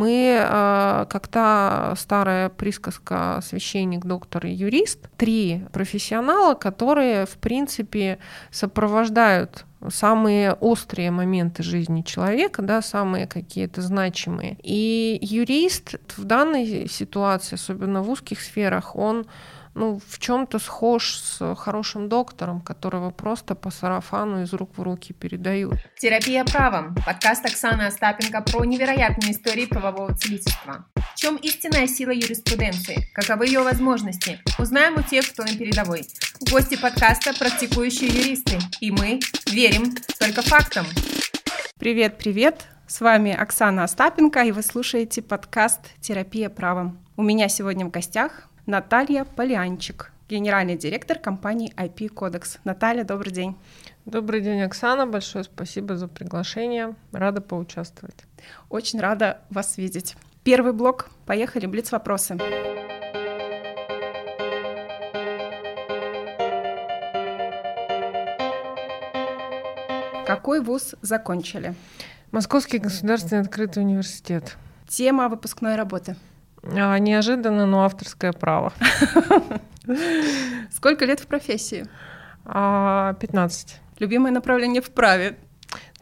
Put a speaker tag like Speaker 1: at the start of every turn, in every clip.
Speaker 1: Мы, э, как та старая присказка священник, доктор и юрист, три профессионала, которые, в принципе, сопровождают самые острые моменты жизни человека, да, самые какие-то значимые. И юрист в данной ситуации, особенно в узких сферах, он ну, в чем-то схож с хорошим доктором, которого просто по сарафану из рук в руки передают.
Speaker 2: Терапия правом. Подкаст Оксаны Остапенко про невероятные истории правового целительства. В чем истинная сила юриспруденции? Каковы ее возможности? Узнаем у тех, кто на передовой. Гости подкаста – практикующие юристы. И мы верим только фактам.
Speaker 3: Привет, привет! С вами Оксана Остапенко, и вы слушаете подкаст «Терапия правом». У меня сегодня в гостях Наталья Полянчик, генеральный директор компании IP Codex. Наталья, добрый день.
Speaker 1: Добрый день, Оксана. Большое спасибо за приглашение. Рада поучаствовать.
Speaker 3: Очень рада вас видеть. Первый блок. Поехали. Блиц-вопросы. Какой вуз закончили?
Speaker 1: Московский государственный открытый университет.
Speaker 3: Тема выпускной работы –
Speaker 1: а, неожиданно, но авторское право.
Speaker 3: Сколько лет в профессии?
Speaker 1: 15. А,
Speaker 3: Любимое направление в праве?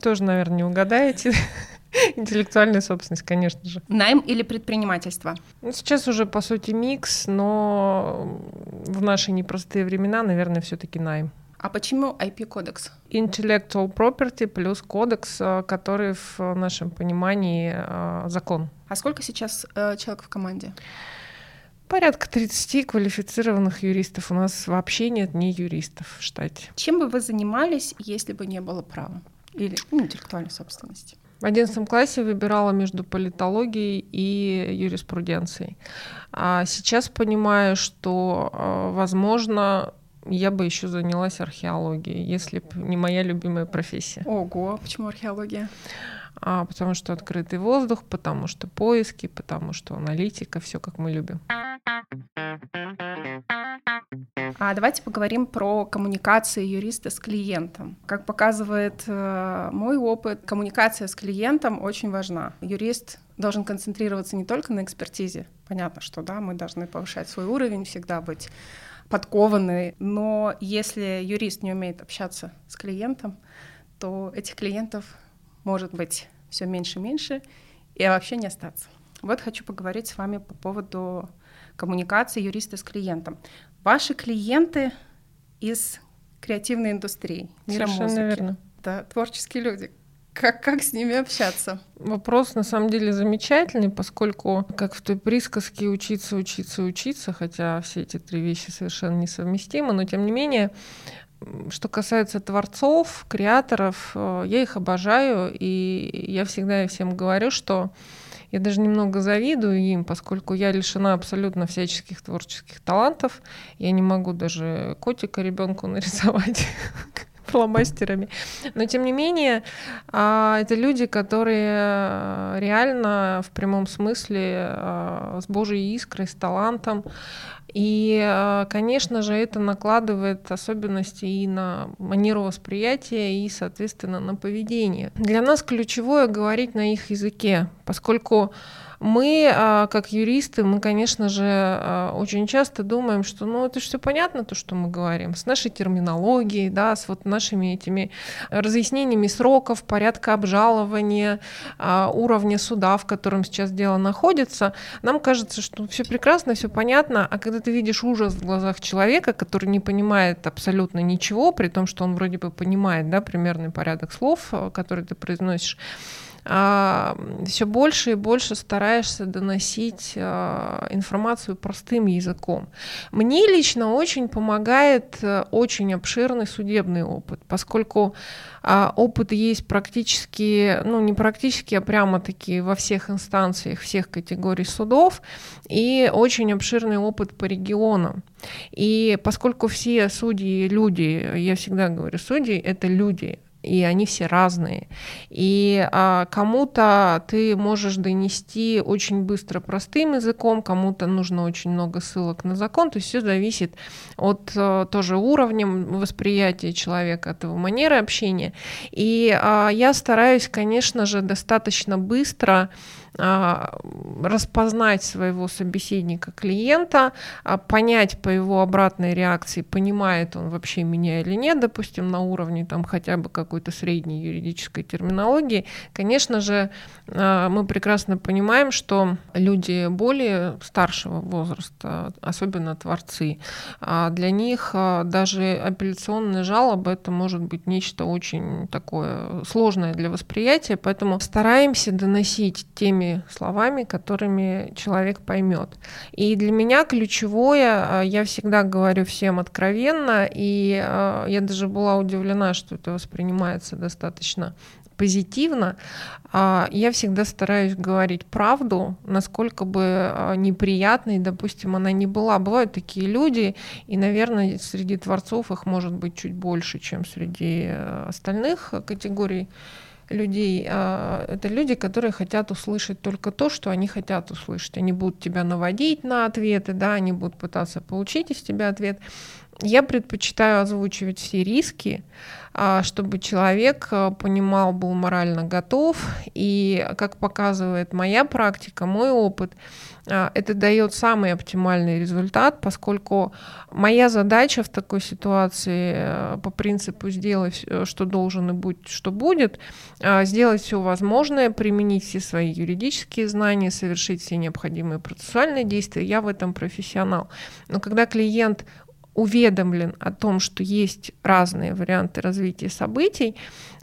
Speaker 1: Тоже, наверное, не угадаете. Интеллектуальная собственность, конечно же.
Speaker 3: Найм или предпринимательство?
Speaker 1: Ну, сейчас уже, по сути, микс, но в наши непростые времена, наверное, все таки найм.
Speaker 3: А почему IP-кодекс?
Speaker 1: Intellectual property плюс кодекс, э, который в нашем понимании э, закон.
Speaker 3: А сколько сейчас э, человек в команде?
Speaker 1: Порядка 30 квалифицированных юристов. У нас вообще нет ни юристов в штате.
Speaker 3: Чем бы вы занимались, если бы не было права или ну, интеллектуальной собственности?
Speaker 1: В одиннадцатом классе выбирала между политологией и юриспруденцией. А сейчас понимаю, что, возможно, я бы еще занялась археологией, если бы не моя любимая профессия.
Speaker 3: Ого, почему археология?
Speaker 1: А, потому что открытый воздух, потому что поиски, потому что аналитика, все как мы любим.
Speaker 3: А давайте поговорим про коммуникации юриста с клиентом. Как показывает э, мой опыт, коммуникация с клиентом очень важна. Юрист должен концентрироваться не только на экспертизе. Понятно, что да, мы должны повышать свой уровень, всегда быть подкованный, но если юрист не умеет общаться с клиентом, то этих клиентов может быть все меньше и меньше, и вообще не остаться. Вот хочу поговорить с вами по поводу коммуникации юриста с клиентом. Ваши клиенты из креативной индустрии,
Speaker 1: мира Совершенно музыки. Верно.
Speaker 3: Да, творческие люди как, как с ними общаться?
Speaker 1: Вопрос на самом деле замечательный, поскольку, как в той присказке, учиться, учиться, учиться, хотя все эти три вещи совершенно несовместимы, но тем не менее, что касается творцов, креаторов, э, я их обожаю, и я всегда всем говорю, что я даже немного завидую им, поскольку я лишена абсолютно всяческих творческих талантов. Я не могу даже котика ребенку нарисовать фломастерами. Но тем не менее, а, это люди, которые э, реально в прямом смысле э, с Божьей искрой, с талантом. И, э, конечно же, это накладывает особенности и на манеру восприятия, и, соответственно, на поведение. Для нас ключевое говорить на их языке, поскольку мы, а, как юристы, мы, конечно же, а, очень часто думаем, что ну это все понятно, то, что мы говорим, с нашей терминологией, да, с вот нашими этими разъяснениями сроков, порядка обжалования, а, уровня суда, в котором сейчас дело находится. Нам кажется, что все прекрасно, все понятно, а когда ты видишь ужас в глазах человека, который не понимает абсолютно ничего, при том, что он вроде бы понимает, да, примерный порядок слов, который ты произносишь, все больше и больше стараешься доносить а, информацию простым языком. Мне лично очень помогает э, очень обширный судебный опыт, поскольку а, опыт есть практически, ну не практически, а прямо-таки во всех инстанциях, всех категорий судов, и очень обширный опыт по регионам. И поскольку все судьи люди, я всегда говорю, судьи это люди, и они все разные. И а, кому-то ты можешь донести очень быстро простым языком, кому-то нужно очень много ссылок на закон, то есть все зависит от а, тоже уровня восприятия человека, от его манеры общения. И а, я стараюсь, конечно же, достаточно быстро распознать своего собеседника клиента, а, понять по его обратной реакции, понимает он вообще меня или нет, допустим, на уровне там хотя бы какой-то средней юридической терминологии. Конечно же, а, мы прекрасно понимаем, что люди более старшего возраста, особенно творцы, для них даже апелляционная жалоба это может быть нечто очень такое сложное для восприятия, поэтому стараемся доносить теми словами, которыми человек поймет. И для меня ключевое, я всегда говорю всем откровенно, и я даже была удивлена, что это воспринимается достаточно позитивно, а, я всегда стараюсь говорить правду, насколько бы а, неприятной, допустим, она не была. Бывают такие люди, и, наверное, среди творцов их может быть чуть больше, чем среди э, остальных категорий людей. А, это люди, которые хотят услышать только то, что они хотят услышать. Они будут тебя наводить на ответы, да, они будут пытаться получить из тебя ответ. Я предпочитаю озвучивать все риски, а, чтобы человек э, понимал, был морально готов. И, как показывает моя практика, мой опыт, а, это дает самый оптимальный результат, поскольку моя задача в такой ситуации по принципу сделать, что должен и будь, что будет, а, сделать все возможное, применить все свои юридические знания, совершить все необходимые процессуальные действия. Я в этом профессионал. Но когда клиент уведомлен о том, что есть разные варианты развития событий,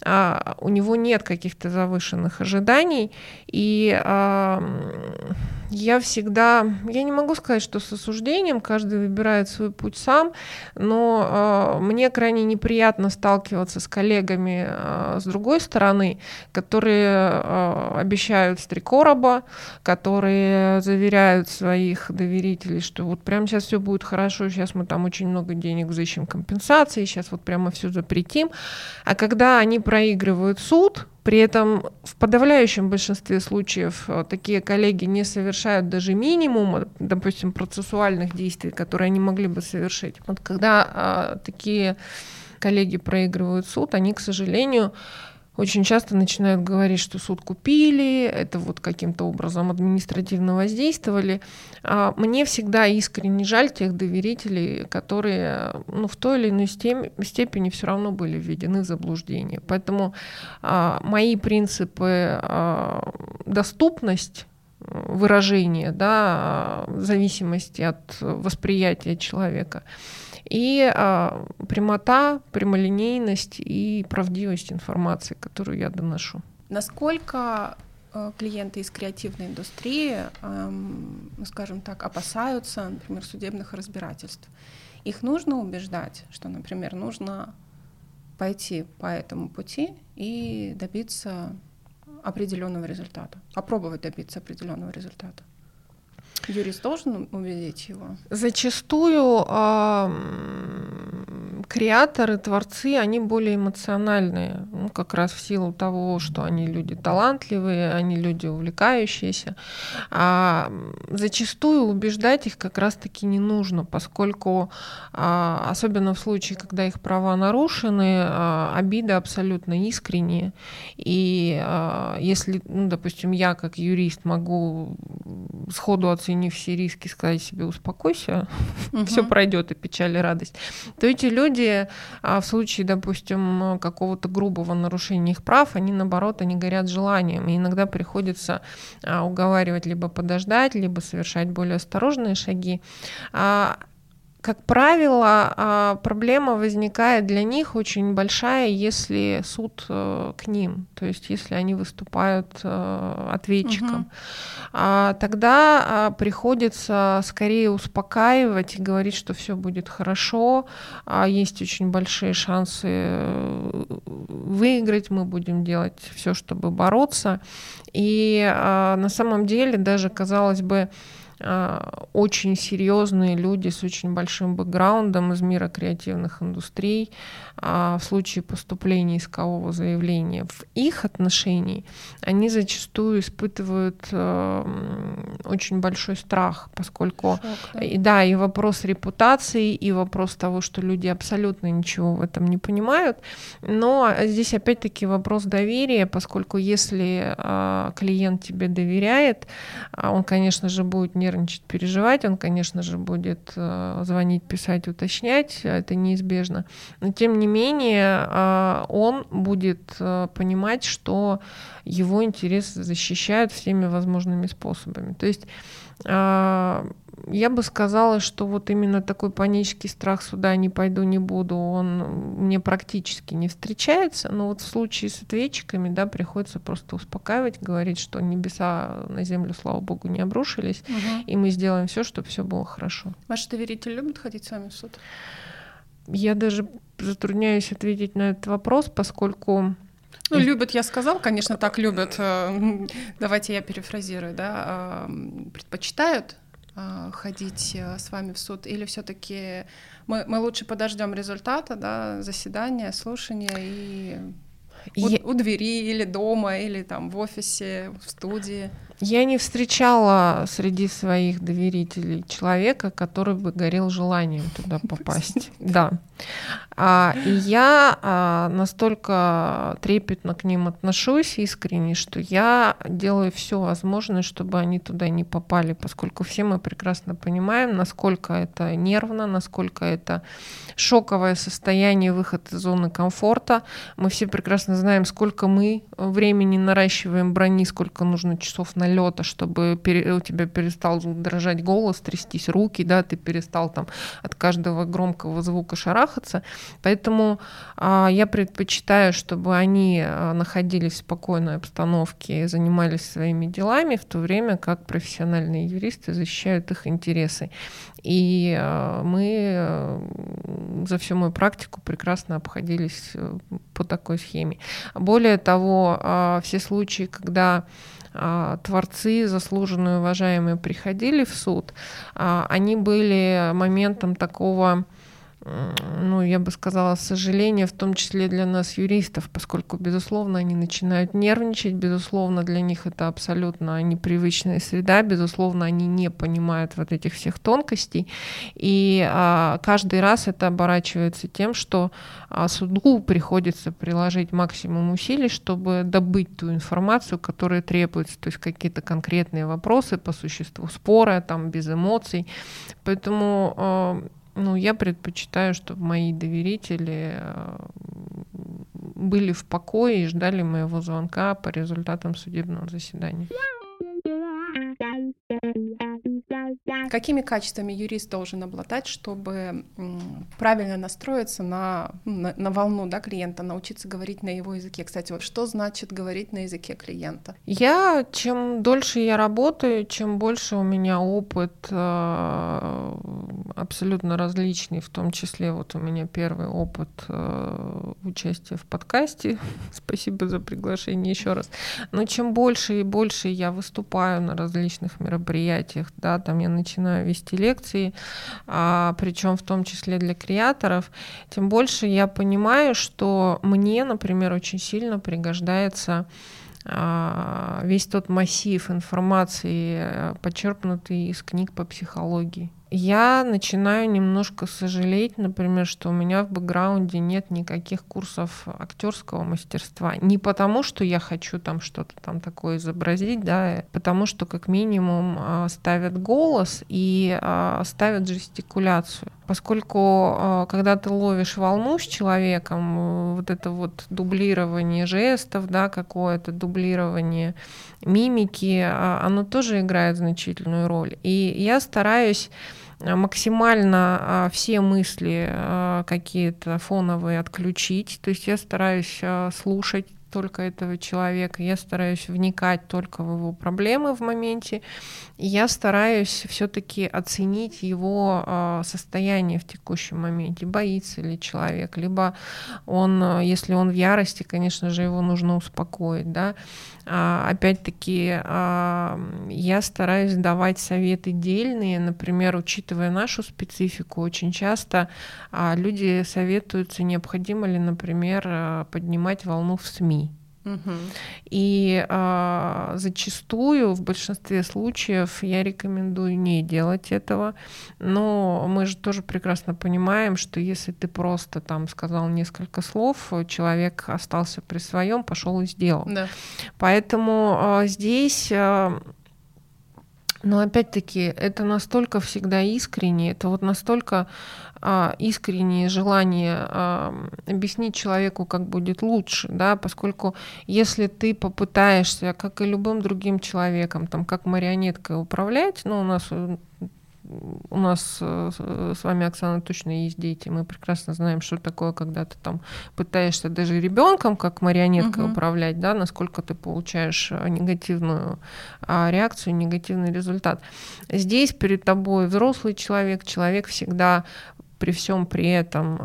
Speaker 1: а, у него нет каких-то завышенных ожиданий, и а, я всегда, я не могу сказать, что с осуждением, каждый выбирает свой путь сам, но э, мне крайне неприятно сталкиваться с коллегами э, с другой стороны, которые э, обещают стрекороба, которые заверяют своих доверителей, что вот прямо сейчас все будет хорошо, сейчас мы там очень много денег взыщем компенсации, сейчас вот прямо все запретим. А когда они проигрывают суд, при этом в подавляющем большинстве случаев э, такие коллеги не совершают даже минимум, допустим, процессуальных действий, которые они могли бы совершить. Вот когда а, такие коллеги проигрывают суд, они, к сожалению, очень часто начинают говорить, что суд купили, это вот каким-то образом административно воздействовали. А мне всегда искренне жаль тех доверителей, которые ну, в той или иной степени все равно были введены в заблуждение. Поэтому а, мои принципы а, доступность выражения, да, в зависимости от восприятия человека, и а, прямота, прямолинейность и правдивость информации, которую я доношу.
Speaker 3: Насколько э, клиенты из креативной индустрии, эм, скажем так, опасаются, например, судебных разбирательств? Их нужно убеждать, что, например, нужно пойти по этому пути и добиться определенного результата, попробовать добиться определенного результата. Юрист должен убедить его?
Speaker 1: Зачастую э, креаторы, творцы, они более эмоциональные, ну, как раз в силу того, что они люди талантливые, они люди увлекающиеся. А зачастую убеждать их как раз-таки не нужно, поскольку, а, особенно в случае, когда их права нарушены, а, обиды абсолютно искренние. И а, если, ну, допустим, я как юрист могу сходу оценить оценив все риски, сказать себе успокойся, угу. все пройдет и печаль и радость, то эти люди а, в случае, допустим, какого-то грубого нарушения их прав, они наоборот, они горят желанием, и иногда приходится а, уговаривать либо подождать, либо совершать более осторожные шаги. Как правило, а, проблема возникает для них очень большая, если суд э, к ним, то есть если они выступают э, ответчиком. Угу. Тогда а, приходится скорее успокаивать и говорить, что все будет хорошо, есть очень большие шансы э, выиграть, мы будем делать все, чтобы бороться. И на самом деле даже, казалось бы, очень серьезные люди с очень большим бэкграундом из мира креативных индустрий а, в случае поступления искового заявления в их отношении, они зачастую испытывают а, очень большой страх, поскольку Шок, да. И, да, и вопрос репутации, и вопрос того, что люди абсолютно ничего в этом не понимают. Но здесь опять-таки вопрос доверия, поскольку если а, клиент тебе доверяет, а, он, конечно же, будет нервничать, переживать, он, конечно же, будет а, звонить, писать, уточнять, это неизбежно. Но тем не менее, а, он будет а, понимать, что его интересы защищают всеми возможными способами. То есть я бы сказала, что вот именно такой панический страх сюда не пойду, не буду, он мне практически не встречается. Но вот в случае с ответчиками, да, приходится просто успокаивать, говорить, что небеса на землю, слава богу, не обрушились, угу. и мы сделаем все, чтобы все было хорошо.
Speaker 3: Ваши доверители любят ходить с вами в суд?
Speaker 1: Я даже затрудняюсь ответить на этот вопрос, поскольку
Speaker 3: ну, любят, я сказал, конечно, так любят. Э, давайте я перефразирую, да. Предпочитают э, ходить э, с вами в суд, или все-таки мы, мы лучше подождем результата, да, заседания, слушания и у, я... у двери или дома, или там в офисе, в студии.
Speaker 1: Я не встречала среди своих доверителей человека, который бы горел желанием туда попасть. Да. А, и я а, настолько трепетно к ним отношусь искренне, что я делаю все возможное, чтобы они туда не попали, поскольку все мы прекрасно понимаем, насколько это нервно, насколько это шоковое состояние, выход из зоны комфорта. Мы все прекрасно знаем, сколько мы времени наращиваем брони, сколько нужно часов на налета, чтобы у тебя перестал дрожать голос, трястись руки, да, ты перестал там от каждого громкого звука шарахаться. Поэтому а, я предпочитаю, чтобы они а, находились в спокойной обстановке и занимались своими делами, в то время как профессиональные юристы защищают их интересы. И а, мы а, за всю мою практику прекрасно обходились э, по такой схеме. Более того, а, все случаи, когда а, творцы, заслуженные, уважаемые, приходили в суд, а, они были моментом такого ну, я бы сказала, сожаление, в том числе для нас, юристов, поскольку, безусловно, они начинают нервничать, безусловно, для них это абсолютно непривычная среда, безусловно, они не понимают вот этих всех тонкостей, и а, каждый раз это оборачивается тем, что а, суду приходится приложить максимум усилий, чтобы добыть ту информацию, которая требуется, то есть какие-то конкретные вопросы по существу спора, там, без эмоций, поэтому а, ну, я предпочитаю, чтобы мои доверители э, были в покое и ждали моего звонка по результатам судебного заседания.
Speaker 3: Какими качествами юрист должен обладать, чтобы правильно настроиться на, на, на волну да, клиента, научиться говорить на его языке? Кстати, вот что значит говорить на языке клиента?
Speaker 1: Я, чем дольше я работаю, чем больше у меня опыт э, абсолютно различный, в том числе вот у меня первый опыт э, участия в подкасте. Спасибо за приглашение еще раз. Но чем больше и больше я выступаю на различных мероприятиях, да, там я начинаю вести лекции, а, причем в том числе для креаторов, тем больше я понимаю, что мне, например, очень сильно пригождается а, весь тот массив информации, э, почерпнутый из книг по психологии я начинаю немножко сожалеть, например, что у меня в бэкграунде нет никаких курсов актерского мастерства. Не потому, что я хочу там что-то там такое изобразить, да, потому что как минимум а, ставят голос и а, ставят жестикуляцию. Поскольку а, когда ты ловишь волну с человеком, вот это вот дублирование жестов, да, какое-то дублирование мимики, оно тоже играет значительную роль. И я стараюсь максимально а, все мысли а, какие-то фоновые отключить. То есть я стараюсь а, слушать только этого человека, я стараюсь вникать только в его проблемы в моменте, и я стараюсь все-таки оценить его э, состояние в текущем моменте, боится ли человек, либо он, если он в ярости, конечно же, его нужно успокоить, да, а, опять-таки а, я стараюсь давать советы дельные, например, учитывая нашу специфику, очень часто а, люди советуются, необходимо ли, например, поднимать волну в СМИ И э, зачастую, в большинстве случаев, я рекомендую не делать этого. Но мы же тоже прекрасно понимаем, что если ты просто там сказал несколько слов, человек остался при своем, пошел и сделал.
Speaker 3: Да.
Speaker 1: Поэтому э, здесь э, но опять-таки это настолько всегда искренне, это вот настолько а, искреннее желание а, объяснить человеку, как будет лучше, да, поскольку если ты попытаешься, как и любым другим человеком, там, как марионеткой управлять, ну, у нас у нас э, с вами, Оксана, точно есть дети. Мы прекрасно знаем, что такое, когда ты там пытаешься даже ребенком как марионеткой угу. управлять, да, насколько ты получаешь э, негативную а, реакцию, негативный результат. Здесь перед тобой взрослый человек, человек всегда при всем при этом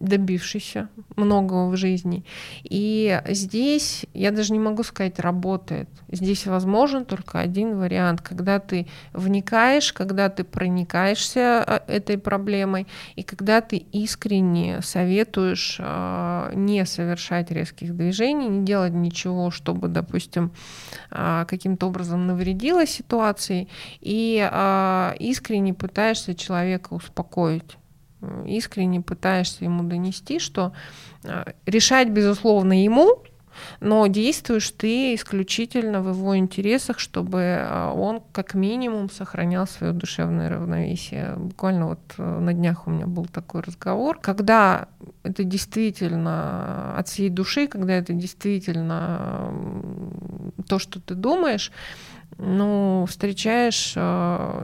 Speaker 1: добившийся многого в жизни. И здесь, я даже не могу сказать, работает. Здесь возможен только один вариант, когда ты вникаешь, когда ты проникаешься а, этой проблемой, и когда ты искренне советуешь а, не совершать резких движений, не делать ничего, чтобы, допустим, а, каким-то образом навредило ситуации, и искренне пытаешься человека человека успокоить искренне пытаешься ему донести, что э, решать, безусловно, ему, но действуешь ты исключительно в его интересах, чтобы э, он как минимум сохранял свое душевное равновесие. Буквально вот э, на днях у меня был такой разговор, когда это действительно от всей души, когда это действительно то, что ты думаешь, ну, встречаешь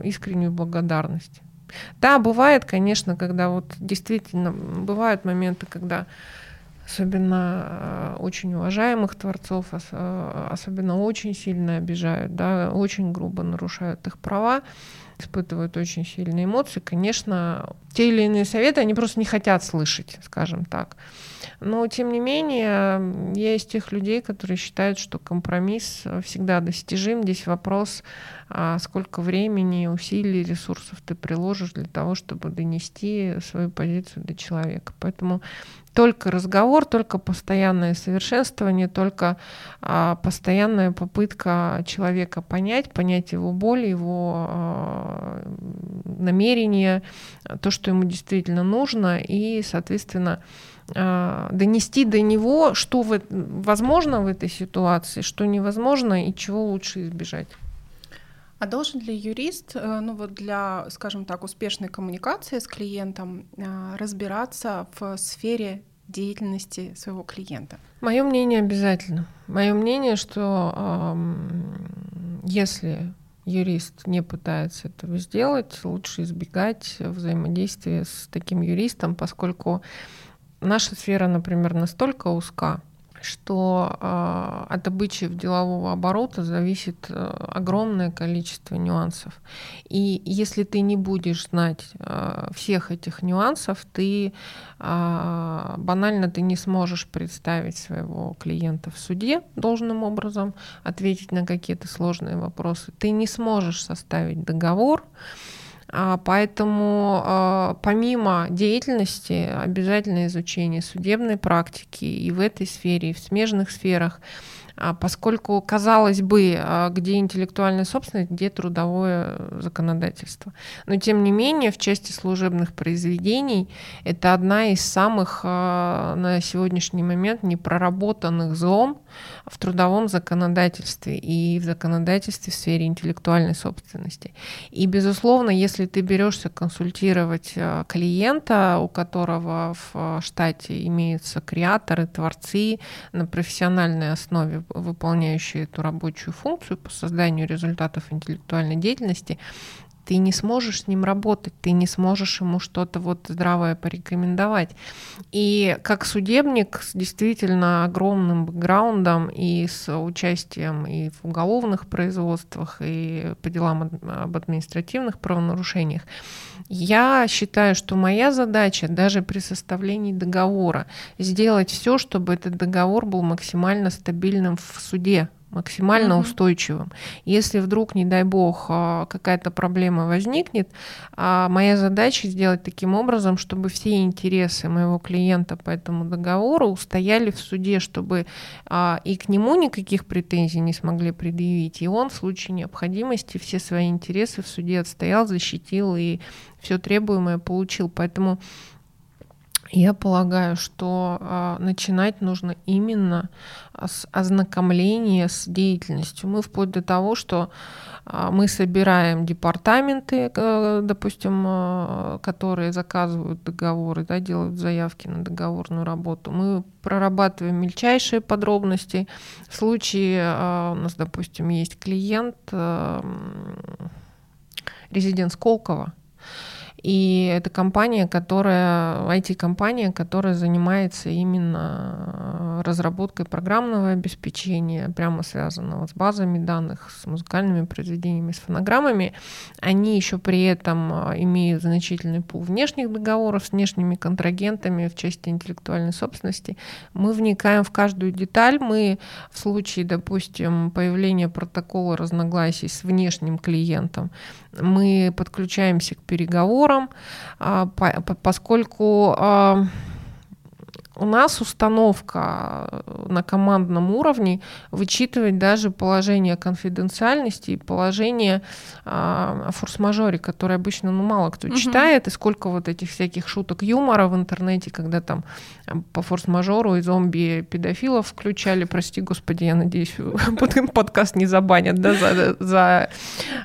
Speaker 1: искреннюю благодарность. Да, бывает, конечно, когда вот действительно бывают моменты, когда особенно э, очень уважаемых творцов, э, особенно очень сильно обижают, да, очень грубо нарушают их права, испытывают очень сильные эмоции, конечно, те или иные советы они просто не хотят слышать, скажем так. Но, тем не менее, из тех людей, которые считают, что компромисс всегда достижим. Здесь вопрос, а, сколько времени, усилий, ресурсов ты приложишь для того, чтобы донести свою позицию до человека. Поэтому только разговор, только постоянное совершенствование, только а, постоянная попытка человека понять, понять его боль, его а, намерения, то, что ему действительно нужно, и, соответственно, донести до него, что в, возможно в этой ситуации, что невозможно и чего лучше избежать.
Speaker 3: А должен ли юрист, э, ну вот для, скажем так, успешной коммуникации с клиентом э, разбираться в сфере деятельности своего клиента?
Speaker 1: Мое мнение обязательно. Мое мнение, что если юрист не пытается этого сделать, лучше избегать взаимодействия с таким юристом, поскольку Наша сфера, например, настолько узка, что э, от обычаев делового оборота зависит э, огромное количество нюансов. И если ты не будешь знать э, всех этих нюансов, ты э, банально ты не сможешь представить своего клиента в суде должным образом, ответить на какие-то сложные вопросы. Ты не сможешь составить договор. Поэтому а, помимо деятельности обязательно изучение судебной практики и в этой сфере, и в смежных сферах – а поскольку, казалось бы, а, где интеллектуальная собственность, где трудовое законодательство. Но, тем не менее, в части служебных произведений это одна из самых а, на сегодняшний момент непроработанных зон в трудовом законодательстве и в законодательстве в сфере интеллектуальной собственности. И, безусловно, если ты берешься консультировать клиента, у которого в штате имеются креаторы, творцы на профессиональной основе, выполняющие эту рабочую функцию по созданию результатов интеллектуальной деятельности, ты не сможешь с ним работать, ты не сможешь ему что-то вот здравое порекомендовать. И как судебник с действительно огромным бэкграундом и с участием и в уголовных производствах, и по делам об административных правонарушениях, я считаю, что моя задача даже при составлении договора сделать все, чтобы этот договор был максимально стабильным в суде, максимально угу. устойчивым. Если вдруг, не дай бог, а, какая-то проблема возникнет, а, моя задача сделать таким образом, чтобы все интересы моего клиента по этому договору устояли в суде, чтобы а, и к нему никаких претензий не смогли предъявить, и он в случае необходимости все свои интересы в суде отстоял, защитил и все требуемое получил. Поэтому я полагаю, что э, начинать нужно именно с ознакомления с деятельностью. Мы вплоть до того, что э, мы собираем департаменты, э, допустим, э, которые заказывают договоры, да, делают заявки на договорную работу. Мы прорабатываем мельчайшие подробности. В случае э, у нас, допустим, есть клиент, э, резидент Сколково, и это компания, которая, IT-компания, которая занимается именно разработкой программного обеспечения, прямо связанного с базами данных, с музыкальными произведениями, с фонограммами. Они еще при этом а, имеют значительный пул внешних договоров с внешними контрагентами в части интеллектуальной собственности. Мы вникаем в каждую деталь. Мы в случае, допустим, появления протокола разногласий с внешним клиентом, мы подключаемся к переговорам, а, поскольку а, у нас установка на командном уровне вычитывать даже положение конфиденциальности и положение а, о форс-мажоре, которое обычно ну, мало кто угу. читает, и сколько вот этих всяких шуток юмора в интернете, когда там по форс-мажору и зомби-педофилов включали, прости господи, я надеюсь, подкаст не забанят да, за, за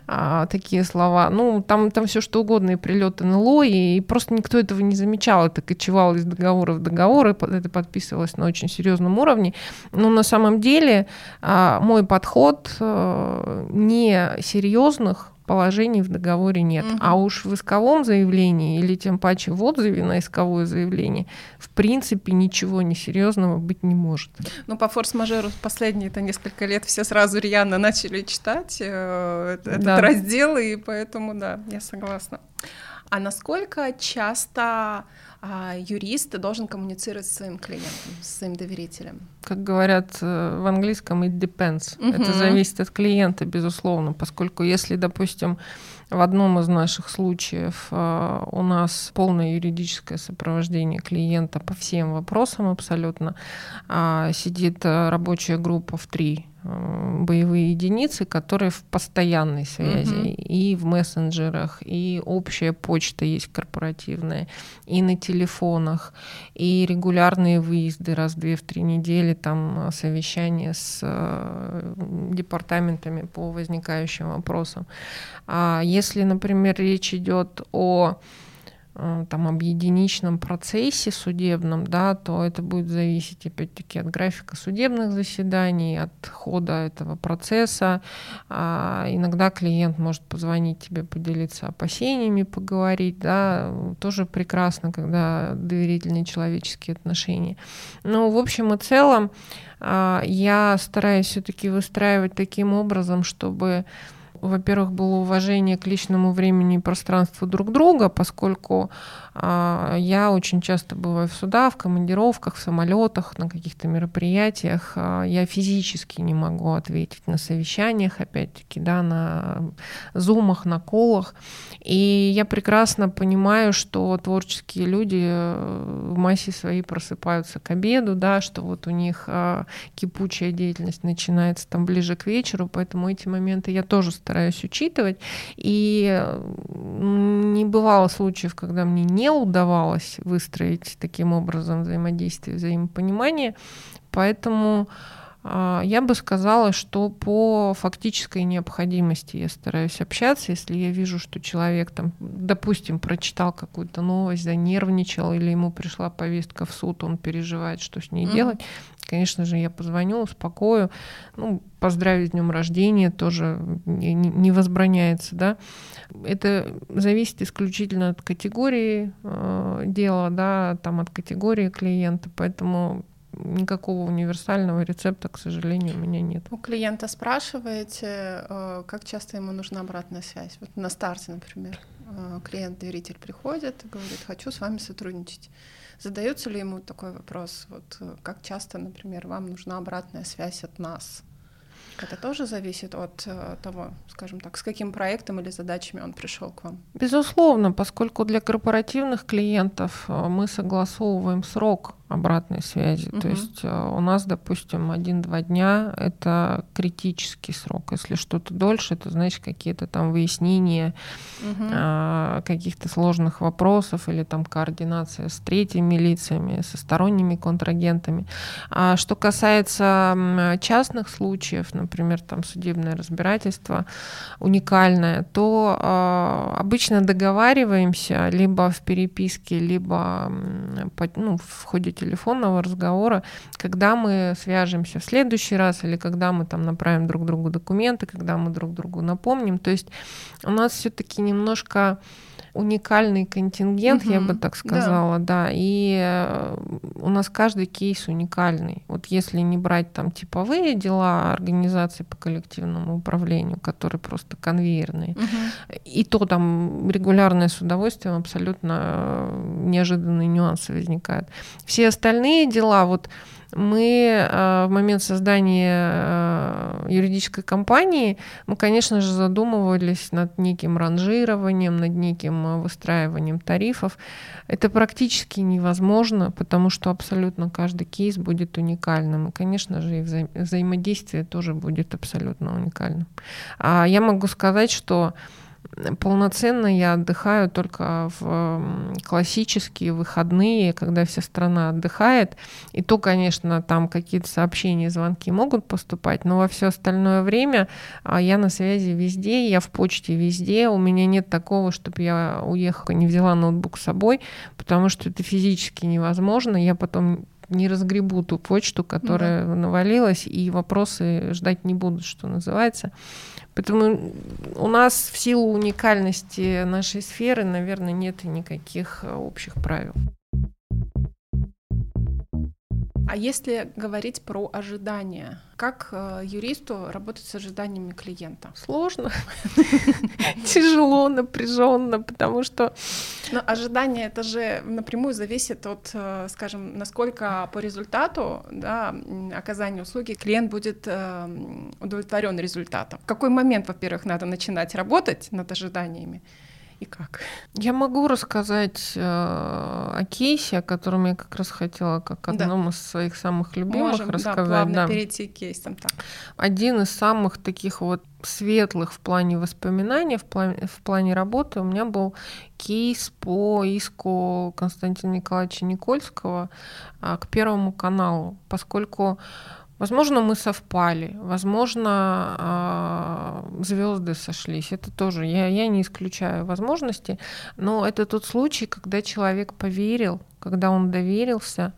Speaker 1: а, такие слова. Ну, там, там все что угодно, и прилеты НЛО, и, и просто никто этого не замечал, это кочевало из договора в договоры, это подписывалось на очень серьезном уровне. Но на самом деле а, мой подход э, не серьезных положений в договоре нет. Угу. А уж в исковом заявлении или тем паче в отзыве на исковое заявление в принципе ничего несерьезного быть не может.
Speaker 3: Ну, по форс-мажору последние это несколько лет все сразу рьяно начали читать э, этот да. раздел, и поэтому, да, я согласна. А насколько часто юрист должен коммуницировать с своим клиентом, с своим доверителем?
Speaker 1: Как говорят э, в английском, it depends. Угу. Это зависит от клиента, безусловно, поскольку если, допустим, в одном из наших случаев э, у нас полное юридическое сопровождение клиента по всем вопросам абсолютно, а сидит э, рабочая группа в три боевые единицы, которые в постоянной связи угу. и в мессенджерах, и общая почта есть корпоративная, и на телефонах, и регулярные выезды раз в две-три недели, там э, совещания с э, департаментами по возникающим вопросам. А если, например, речь идет о Э, там, об единичном процессе судебном, да, то это будет зависеть, опять-таки, от графика судебных заседаний, от хода этого процесса. А иногда клиент может позвонить тебе, поделиться опасениями, поговорить, да, тоже прекрасно, когда доверительные человеческие отношения. Ну, в общем и целом, а, я стараюсь все-таки выстраивать таким образом, чтобы во-первых, было уважение к личному времени и пространству друг друга, поскольку а, я очень часто бываю в судах, в командировках, в самолетах, на каких-то мероприятиях. А, я физически не могу ответить на совещаниях, опять-таки, да, на зумах, на колах. И я прекрасно понимаю, что творческие люди э, в массе своей просыпаются к обеду, да, что вот у них а, кипучая деятельность начинается там ближе к вечеру, поэтому эти моменты я тоже стараюсь учитывать. И не бывало случаев, когда мне не удавалось выстроить таким образом взаимодействие, взаимопонимание. Поэтому я бы сказала, что по фактической необходимости я стараюсь общаться. Если я вижу, что человек, там, допустим, прочитал какую-то новость, занервничал, или ему пришла повестка в суд, он переживает, что с ней mm-hmm. делать, конечно же, я позвоню, успокою, ну, поздравить с днем рождения тоже не, не возбраняется, да. Это зависит исключительно от категории э, дела, да, там от категории клиента, поэтому никакого универсального рецепта, к сожалению, у меня нет.
Speaker 3: У клиента спрашиваете, э, как часто ему нужна обратная связь? Вот на старте, например, э, клиент-доверитель приходит и говорит, хочу с вами сотрудничать. Задается ли ему такой вопрос, вот э, как часто, например, вам нужна обратная связь от нас? Это тоже зависит от того, скажем так, с каким проектом или задачами он пришел к вам?
Speaker 1: Безусловно, поскольку для корпоративных клиентов мы согласовываем срок обратной связи. Угу. То есть э, у нас, допустим, один-два дня — это критический срок. Если что-то дольше, это значит какие-то там выяснения угу. каких-то сложных вопросов или там координация с третьими лицами, со сторонними контрагентами. А что касается частных случаев, например, там судебное разбирательство уникальное, то а, обычно договариваемся либо в переписке, либо ну, в ходе телефонного разговора, когда мы свяжемся в следующий раз или когда мы там направим друг другу документы, когда мы друг другу напомним. То есть у нас все-таки немножко уникальный контингент, угу, я бы так сказала, да. да. И э, у нас каждый кейс уникальный. Вот если не брать там типовые дела организации по коллективному управлению, которые просто конвейерные, угу. и то там регулярное с удовольствием абсолютно э, неожиданные нюансы возникают. Все остальные дела, вот мы э, в момент создания э, юридической компании, мы, конечно же, задумывались над неким ранжированием, над неким э, выстраиванием тарифов. Это практически невозможно, потому что абсолютно каждый кейс будет уникальным. И, конечно же, и вза взаимодействие тоже будет абсолютно уникальным. А я могу сказать, что полноценно я отдыхаю только в классические выходные, когда вся страна отдыхает. И то, конечно, там какие-то сообщения, звонки могут поступать, но во все остальное время а, я на связи везде, я в почте везде. У меня нет такого, чтобы я уехала, не взяла ноутбук с собой, потому что это физически невозможно. Я потом не разгребу ту почту, которая да. навалилась, и вопросы ждать не буду, что называется. Поэтому у нас в силу уникальности нашей сферы, наверное, нет никаких э, общих правил.
Speaker 3: А если говорить про ожидания, как э, юристу работать с ожиданиями клиента?
Speaker 1: Сложно, тяжело, напряженно, потому что...
Speaker 3: Но ожидания это же напрямую зависит от, э, скажем, насколько по результату да, оказания услуги клиент будет э, удовлетворен результатом. В какой момент, во-первых, надо начинать работать над ожиданиями? И как?
Speaker 1: Я могу рассказать э, о кейсе, о котором я как раз хотела, как одном да. из своих самых любимых
Speaker 3: Можем,
Speaker 1: рассказать.
Speaker 3: Да, плавно да. перейти к кейсам. Так.
Speaker 1: Один из самых таких вот светлых в плане воспоминаний, в плане, в плане работы у меня был кейс по иску Константина Николаевича Никольского а, к Первому каналу, поскольку Возможно, мы совпали, возможно, а, звезды сошлись. Это тоже, я, я не исключаю возможности, но это тот случай, когда человек поверил, когда он доверился.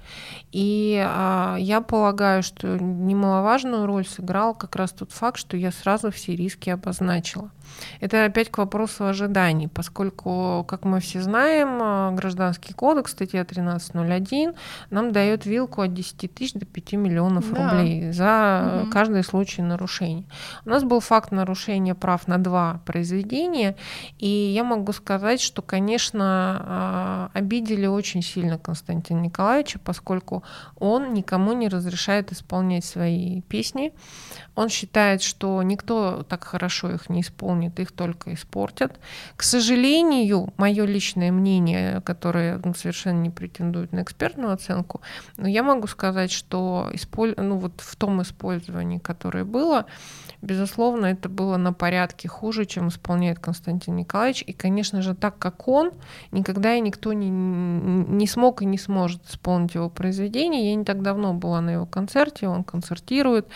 Speaker 1: И а, я полагаю, что немаловажную роль сыграл как раз тот факт, что я сразу все риски обозначила. Это опять к вопросу ожиданий, поскольку, как мы все знаем, а, Гражданский кодекс, статья 13.01, нам дает вилку от 10 тысяч до 5 миллионов да. рублей за угу. каждый случай нарушения. У нас был факт нарушения прав на два произведения, и я могу сказать, что, конечно, а, обидели очень сильно Константина Николаевича, поскольку он никому не разрешает исполнять свои песни. Он считает, что никто так хорошо их не исполнит, их только испортят. К сожалению, мое личное мнение, которое ну, совершенно не претендует на экспертную оценку, но я могу сказать, что исполь... ну, вот в том использовании, которое было, безусловно, это было на порядке хуже, чем исполняет Константин Николаевич. И, конечно же, так как он, никогда и никто не, не смог и не сможет исполнить его произведение. Я не так давно была на его концерте, он концертирует.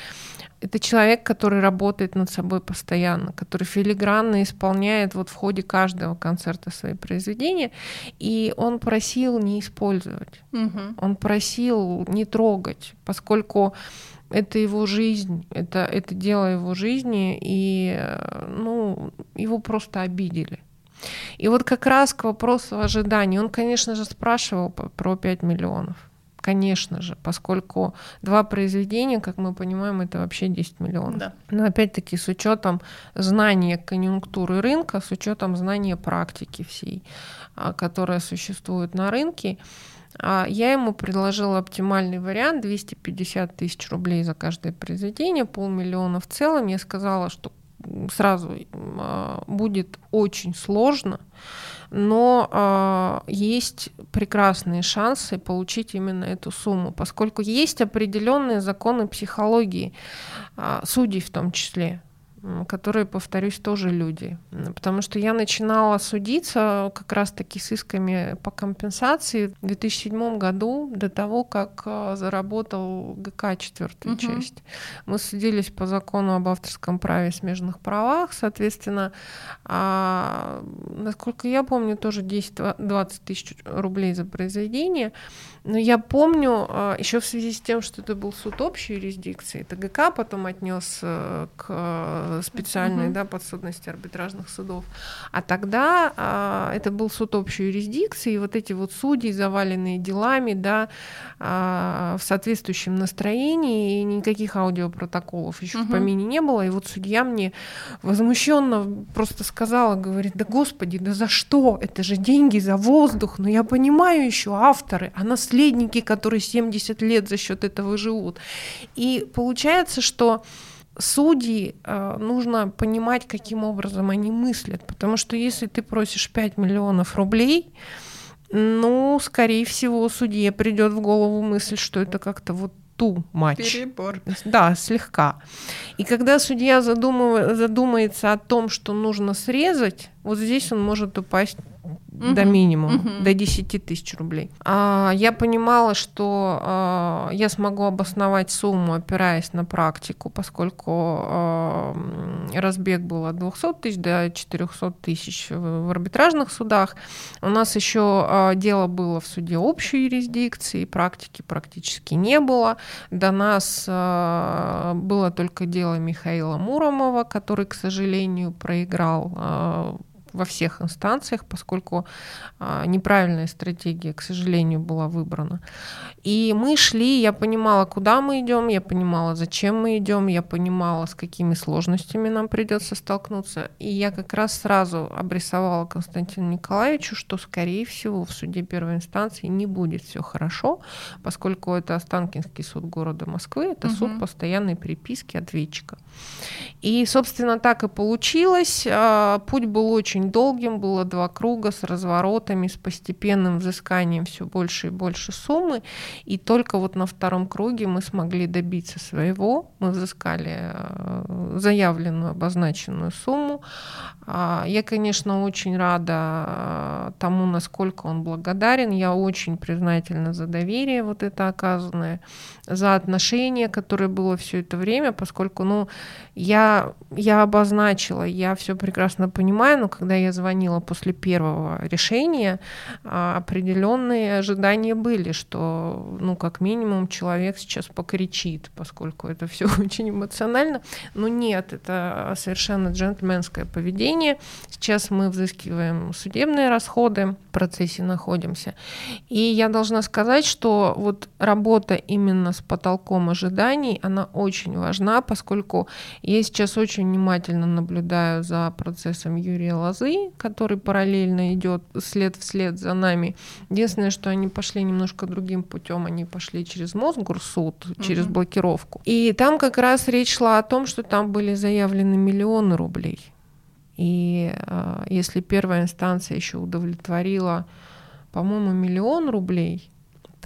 Speaker 1: Это человек, который работает над собой постоянно, который филигранно исполняет вот в ходе каждого концерта свои произведения, и он просил не использовать, угу. он просил не трогать, поскольку это его жизнь, это, это дело его жизни, и ну, его просто обидели. И вот как раз к вопросу ожиданий, он, конечно же, спрашивал про 5 миллионов конечно же, поскольку два произведения, как мы понимаем, это вообще 10 миллионов. Да. Но опять-таки с учетом знания конъюнктуры рынка, с учетом знания практики всей, а, которая существует на рынке, я ему предложила оптимальный вариант 250 тысяч рублей за каждое произведение, полмиллиона в целом. Я сказала, что сразу а, будет очень сложно, но э, есть прекрасные шансы получить именно эту сумму, поскольку есть определенные законы психологии, э, судей в том числе которые, повторюсь, тоже люди. Потому что я начинала судиться как раз-таки с исками по компенсации в 2007 году, до того, как а, заработал ГК четвертую угу. часть. Мы судились по закону об авторском праве и смежных правах, соответственно, а, насколько я помню, тоже 10-20 тысяч рублей за произведение. Но я помню, а, еще в связи с тем, что это был суд общей юрисдикции, ТГК потом отнес э, к э, специальной mm-hmm. да, подсудности арбитражных судов. А тогда а, это был суд общей юрисдикции, и вот эти вот судьи, заваленные делами, да, а, в соответствующем настроении, и никаких аудиопротоколов еще mm-hmm. в помине не было. И вот судья мне возмущенно просто сказала, говорит, да господи, да за что? Это же деньги за воздух, но я понимаю еще авторы, а наследники, которые 70 лет за счет этого живут. И получается, что судьи э, нужно понимать, каким образом они мыслят. Потому что если ты просишь 5 миллионов рублей, ну, скорее всего, судье придет в голову мысль, что это как-то вот ту матч.
Speaker 3: Перебор.
Speaker 1: Да, слегка. И когда судья задумыв... задумается о том, что нужно срезать, вот здесь он может упасть угу. до минимума, угу. до 10 тысяч рублей. А, я понимала, что а, я смогу обосновать сумму, опираясь на практику, поскольку а, разбег был от 200 тысяч до 400 тысяч в, в арбитражных судах. У нас еще а, дело было в суде общей юрисдикции, практики практически не было. До нас а, было только дело Михаила Муромова, который, к сожалению, проиграл а, во всех инстанциях, поскольку а, неправильная стратегия, к сожалению, была выбрана. И мы шли, я понимала, куда мы идем, я понимала, зачем мы идем, я понимала, с какими сложностями нам придется столкнуться. И я как раз сразу обрисовала Константину Николаевичу, что, скорее всего, в суде первой инстанции не будет все хорошо, поскольку это Останкинский суд города Москвы, это угу. суд постоянной приписки ответчика. И, собственно, так и получилось. А, путь был очень очень долгим, было два круга с разворотами, с постепенным взысканием все больше и больше суммы. И только вот на втором круге мы смогли добиться своего. Мы взыскали э, заявленную, обозначенную сумму. А, я, конечно, очень рада э, тому, насколько он благодарен. Я очень признательна за доверие вот это оказанное, за отношение, которое было все это время, поскольку, ну, я, я обозначила, я все прекрасно понимаю, но когда я звонила после первого решения, а, определенные ожидания были, что, ну, как минимум, человек сейчас покричит, поскольку это все очень эмоционально. Но нет, это совершенно джентльменское поведение. Сейчас мы взыскиваем судебные расходы, в процессе находимся. И я должна сказать, что вот работа именно с потолком ожиданий, она очень важна, поскольку я сейчас очень внимательно наблюдаю за процессом Юрия Лозы, Лозы, который параллельно идет след вслед за нами. Единственное, что они пошли немножко другим путем, они пошли через Мосгорсуд, через угу. блокировку. И там как раз речь шла о том, что там были заявлены миллионы рублей. И э, если первая инстанция еще удовлетворила, по-моему, миллион рублей,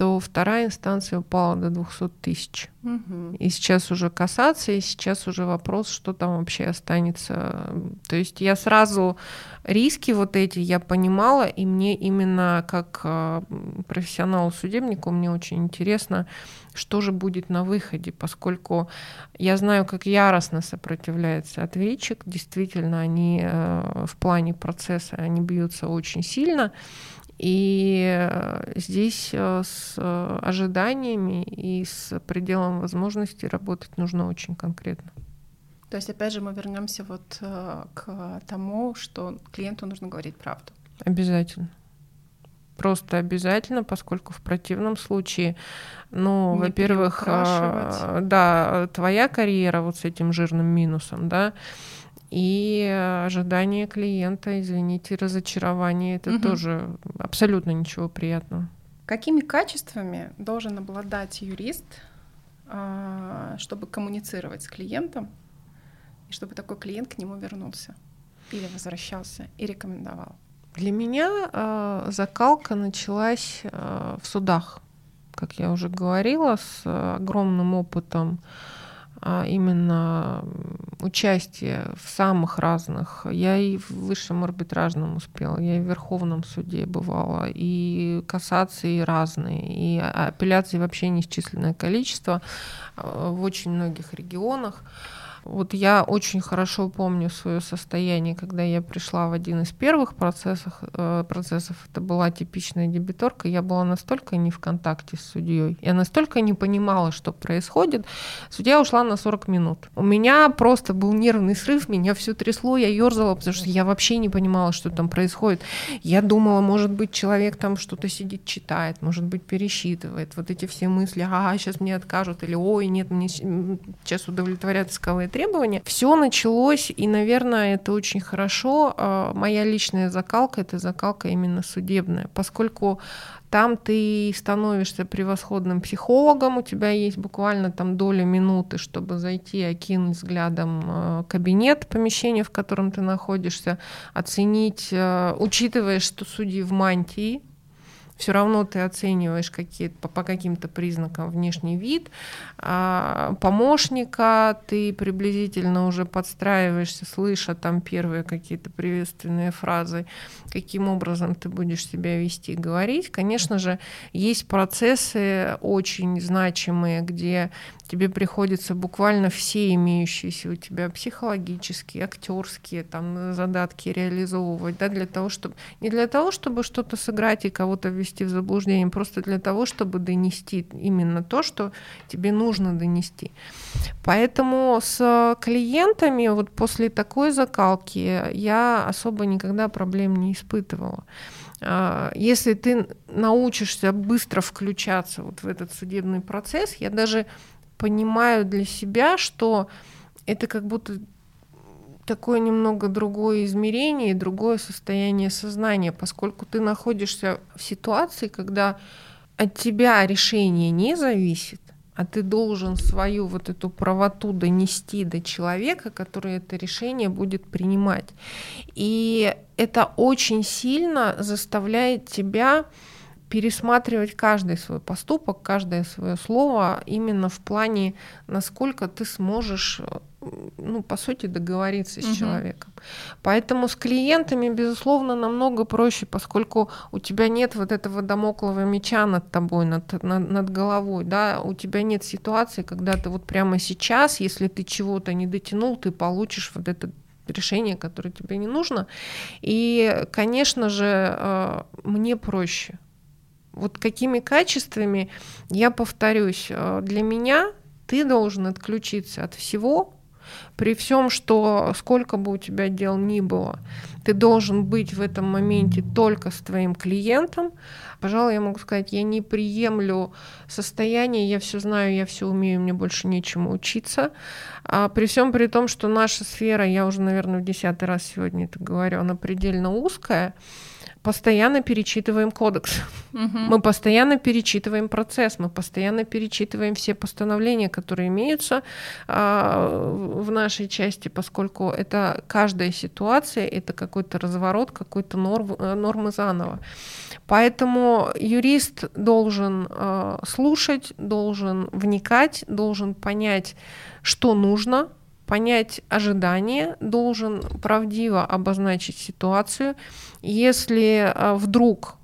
Speaker 1: то вторая инстанция упала до 200 тысяч. Угу. И сейчас уже касаться, и сейчас уже вопрос, что там вообще останется. То есть я сразу риски вот эти я понимала, и мне именно как а, профессионалу-судебнику мне очень интересно, что же будет на выходе, поскольку я знаю, как яростно сопротивляется ответчик. Действительно, они э, в плане процесса они бьются очень сильно. И э, здесь э, с э, ожиданиями и с пределом возможностей работать нужно очень конкретно.
Speaker 3: То есть, опять же, мы вернемся вот к тому, что клиенту нужно говорить правду.
Speaker 1: Обязательно. Просто обязательно, поскольку в противном случае, ну, во-первых, да, твоя карьера вот с этим жирным минусом, да, и ожидание клиента, извините, разочарование, это угу. тоже абсолютно ничего приятного.
Speaker 3: Какими качествами должен обладать юрист, а, чтобы коммуницировать с клиентом, и чтобы такой клиент к нему вернулся или возвращался и рекомендовал?
Speaker 1: Для меня э, закалка началась э, в судах, как я уже говорила, с огромным опытом а именно участие в самых разных. Я и в высшем арбитражном успела, я и в Верховном суде бывала, и кассации разные, и апелляции вообще неисчисленное количество а, в очень многих регионах. Вот я очень хорошо помню свое состояние, когда я пришла в один из первых процессов. Э, процессов это была типичная дебиторка. Я была настолько не в контакте с судьей. Я настолько не понимала, что происходит. Судья ушла на 40 минут. У меня просто был нервный срыв, меня все трясло, я ерзала, потому что я вообще не понимала, что там происходит. Я думала, может быть, человек там что-то сидит, читает, может быть, пересчитывает. Вот эти все мысли, а, сейчас мне откажут, или ой, нет, мне сейчас удовлетворят исковые требования. Все началось, и, наверное, это очень хорошо. А, моя личная закалка — это закалка именно судебная, поскольку там ты становишься превосходным психологом, у тебя есть буквально там доля минуты, чтобы зайти, окинуть взглядом а, кабинет, помещение, в котором ты находишься, оценить, а, учитывая, что судьи в мантии, все равно ты оцениваешь какие по, по каким-то признакам внешний вид а, помощника, ты приблизительно уже подстраиваешься, слыша там первые какие-то приветственные фразы, каким образом ты будешь себя вести, говорить. Конечно же, есть процессы очень значимые, где тебе приходится буквально все имеющиеся у тебя психологические, актерские там задатки реализовывать, да, для того, чтобы не для того, чтобы что-то сыграть и кого-то ввести в заблуждение, просто для того, чтобы донести именно то, что тебе нужно донести. Поэтому с клиентами вот после такой закалки я особо никогда проблем не испытывала а, если ты научишься быстро включаться вот в этот судебный процесс, я даже понимаю для себя, что это как будто такое немного другое измерение и другое состояние сознания, поскольку ты находишься в ситуации, когда от тебя решение не зависит, а ты должен свою вот эту правоту донести до человека, который это решение будет принимать. И это очень сильно заставляет тебя пересматривать каждый свой поступок, каждое свое слово именно в плане, насколько ты сможешь, ну, по сути, договориться с угу. человеком. Поэтому с клиентами, безусловно, намного проще, поскольку у тебя нет вот этого домоклого меча над тобой, над, над, над головой, да, у тебя нет ситуации, когда ты вот прямо сейчас, если ты чего-то не дотянул, ты получишь вот это решение, которое тебе не нужно. И, конечно же, э, мне проще вот какими качествами, я повторюсь, э, для меня ты должен отключиться от всего, при всем, что сколько бы у тебя дел ни было, ты должен быть в этом моменте только с твоим клиентом. Пожалуй, я могу сказать, я не приемлю состояние, я все знаю, я все умею, мне больше нечему учиться. А при всем при том, что наша сфера, я уже, наверное, в десятый раз сегодня это говорю, она предельно узкая постоянно перечитываем кодекс, угу. мы постоянно перечитываем процесс, мы постоянно перечитываем все постановления, которые имеются а, в нашей части, поскольку это каждая ситуация, это какой-то разворот, какой-то норм, э, нормы заново. Поэтому юрист должен а, слушать, должен вникать, должен понять, что нужно, понять ожидания, должен правдиво обозначить ситуацию. Если а, вдруг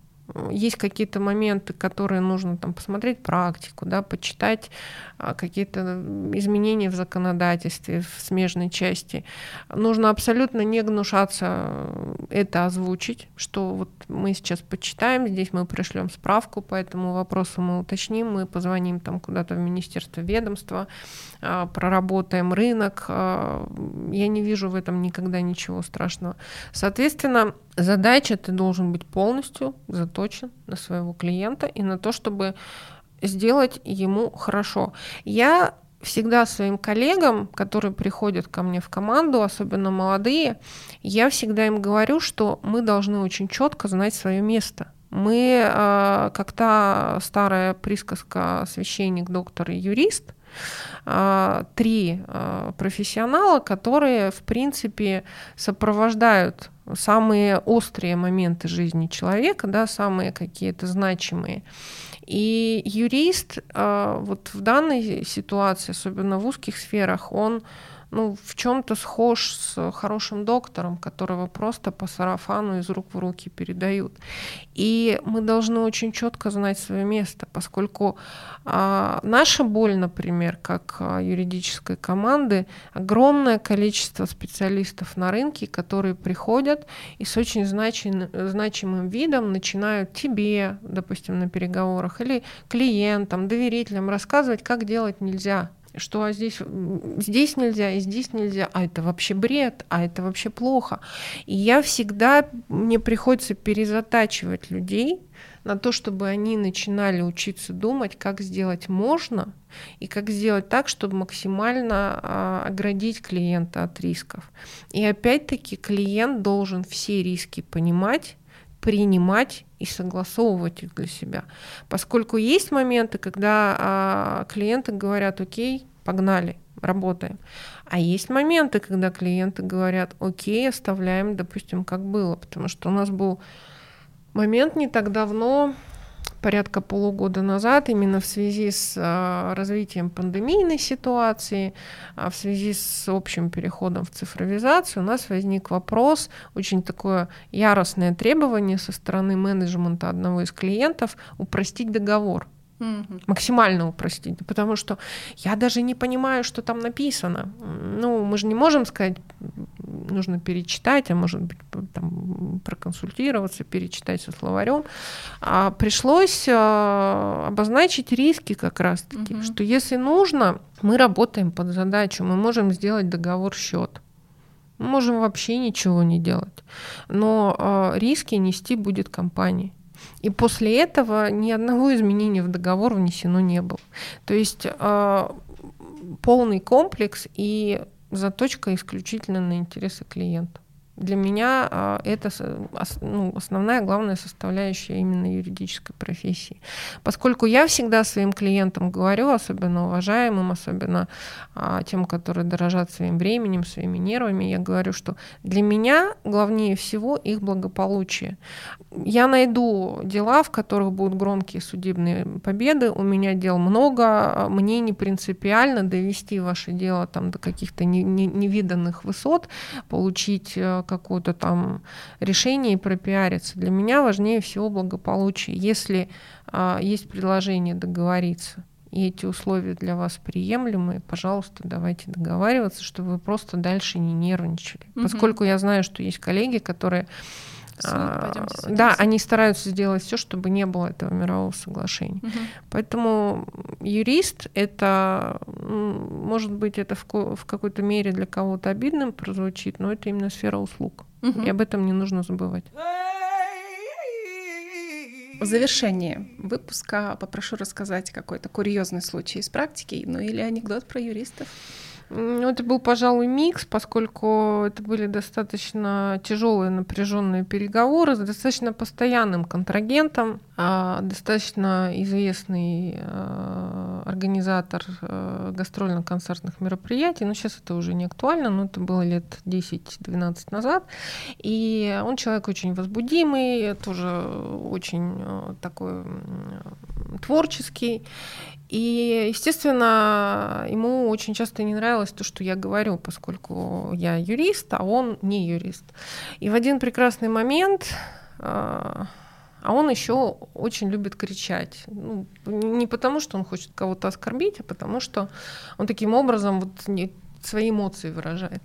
Speaker 1: есть какие-то моменты, которые нужно там посмотреть практику, да, почитать а, какие-то изменения в законодательстве, в смежной части. Нужно абсолютно не гнушаться это озвучить, что вот мы сейчас почитаем, здесь мы пришлем справку по этому вопросу, мы уточним, мы позвоним там куда-то в министерство, ведомство, а, проработаем рынок. А, я не вижу в этом никогда ничего страшного. Соответственно, задача ты должен быть полностью заточен на своего клиента и на то, чтобы сделать ему хорошо. Я всегда своим коллегам, которые приходят ко мне в команду, особенно молодые, я всегда им говорю, что мы должны очень четко знать свое место. Мы, э, как та старая присказка священник, доктор и юрист, э, три э, профессионала, которые, в принципе, сопровождают самые острые моменты жизни человека, да, самые какие-то значимые. И юрист вот в данной ситуации, особенно в узких сферах, он ну, в чем-то схож с хорошим доктором, которого просто по сарафану из рук в руки передают. И мы должны очень четко знать свое место, поскольку а, наша боль, например, как а, юридической команды, огромное количество специалистов на рынке, которые приходят и с очень значим, значимым видом начинают тебе, допустим, на переговорах или клиентам, доверителям рассказывать, как делать нельзя что здесь, здесь нельзя, и здесь нельзя, а это вообще бред, а это вообще плохо. И я всегда, мне приходится перезатачивать людей на то, чтобы они начинали учиться думать, как сделать можно, и как сделать так, чтобы максимально а, оградить клиента от рисков. И опять-таки клиент должен все риски понимать, принимать и согласовывать их для себя. Поскольку есть моменты, когда а, клиенты говорят, окей, погнали, работаем. А есть моменты, когда клиенты говорят, окей, оставляем, допустим, как было. Потому что у нас был момент не так давно, порядка полугода назад, именно в связи с а, развитием пандемийной ситуации, а в связи с общим переходом в цифровизацию, у нас возник вопрос, очень такое яростное требование со стороны менеджмента одного из клиентов упростить договор. Угу. Максимально упростить, потому что я даже не понимаю, что там написано. Ну, мы же не можем сказать, нужно перечитать, а может быть там, проконсультироваться, перечитать со словарем. А пришлось а, обозначить риски как раз-таки, угу. что если нужно, мы работаем под задачу, мы можем сделать договор счет. Мы можем вообще ничего не делать. Но а, риски нести будет компания. И после этого ни одного изменения в договор внесено не было. То есть э, полный комплекс и заточка исключительно на интересы клиента. Для меня а, это ну, основная, главная составляющая именно юридической профессии. Поскольку я всегда своим клиентам говорю, особенно уважаемым, особенно а, тем, которые дорожат своим временем, своими нервами, я говорю, что для меня главнее всего их благополучие. Я найду дела, в которых будут громкие судебные победы, у меня дел много, мне не принципиально довести ваше дело там, до каких-то невиданных высот, получить э, какое-то там решение и пропиариться. Для меня важнее всего благополучие. Если а, есть предложение договориться, и эти условия для вас приемлемые, пожалуйста, давайте договариваться, чтобы вы просто дальше не нервничали. Угу. Поскольку я знаю, что есть коллеги, которые а, да, они стараются сделать все, чтобы не было этого мирового соглашения. Угу. Поэтому юрист это, может быть, это в, в какой-то мере для кого-то обидным прозвучит, но это именно сфера услуг. Угу. И об этом не нужно забывать.
Speaker 3: В завершении выпуска попрошу рассказать какой-то курьезный случай из практики, ну или анекдот про юристов.
Speaker 1: Ну, это был, пожалуй, микс, поскольку это были достаточно тяжелые напряженные переговоры с достаточно постоянным контрагентом, а достаточно известный а, организатор а, гастрольно-концертных мероприятий. Но сейчас это уже не актуально, но это было лет 10-12 назад. И он человек очень возбудимый, тоже очень такой творческий. И, естественно, ему очень часто не нравилось то, что я говорю, поскольку я юрист, а он не юрист. И в один прекрасный момент а, а он еще очень любит кричать. Ну, не потому, что он хочет кого-то оскорбить, а потому что он таким образом вот свои эмоции выражает.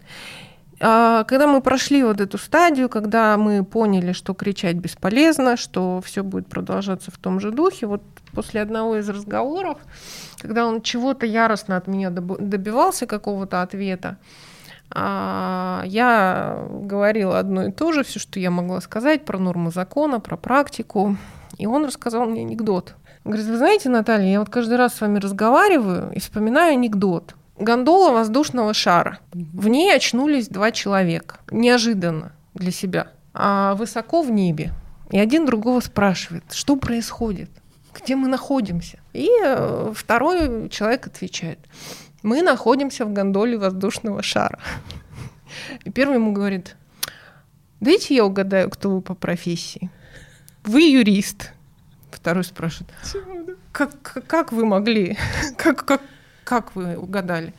Speaker 1: А когда мы прошли вот эту стадию, когда мы поняли, что кричать бесполезно, что все будет продолжаться в том же духе, вот после одного из разговоров, когда он чего-то яростно от меня добивался, какого-то ответа, а, я говорила одно и то же, все, что я могла сказать про нормы закона, про практику. И он рассказал мне анекдот. Говорит, вы знаете, Наталья, я вот каждый раз с вами разговариваю и вспоминаю анекдот гондола воздушного шара. В ней очнулись два человека. Неожиданно для себя. А высоко в небе. И один другого спрашивает, что происходит, где мы находимся. И э, второй человек отвечает, мы находимся в гондоле воздушного шара. И первый ему говорит, дайте я угадаю, кто вы по профессии. Вы юрист. Второй спрашивает, как, как вы могли, как, как, как вы угадали?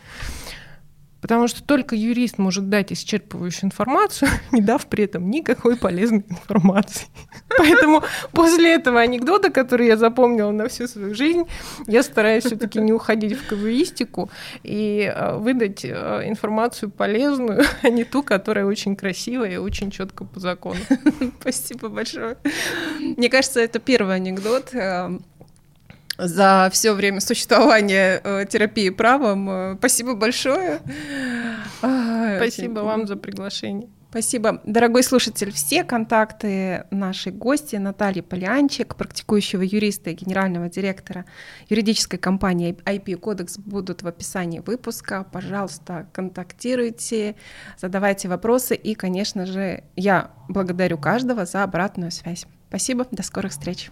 Speaker 1: Потому что только юрист может дать исчерпывающую информацию, не дав при этом никакой полезной информации. Поэтому после этого анекдота, который я запомнила на всю свою жизнь, я стараюсь все-таки не уходить в КВИстику и э, выдать э, информацию полезную, а не ту, которая очень красивая и очень четко по закону.
Speaker 3: Спасибо большое. Мне кажется, это первый анекдот, э, за все время существования э, терапии правом. Э, спасибо большое.
Speaker 1: Спасибо вам за приглашение.
Speaker 3: Спасибо. Дорогой слушатель, все контакты нашей гости Натальи Полянчик, практикующего юриста и генерального директора юридической компании IP Кодекс будут в описании выпуска. Пожалуйста, контактируйте, задавайте вопросы и, конечно же, я благодарю каждого за обратную связь. Спасибо, до скорых встреч.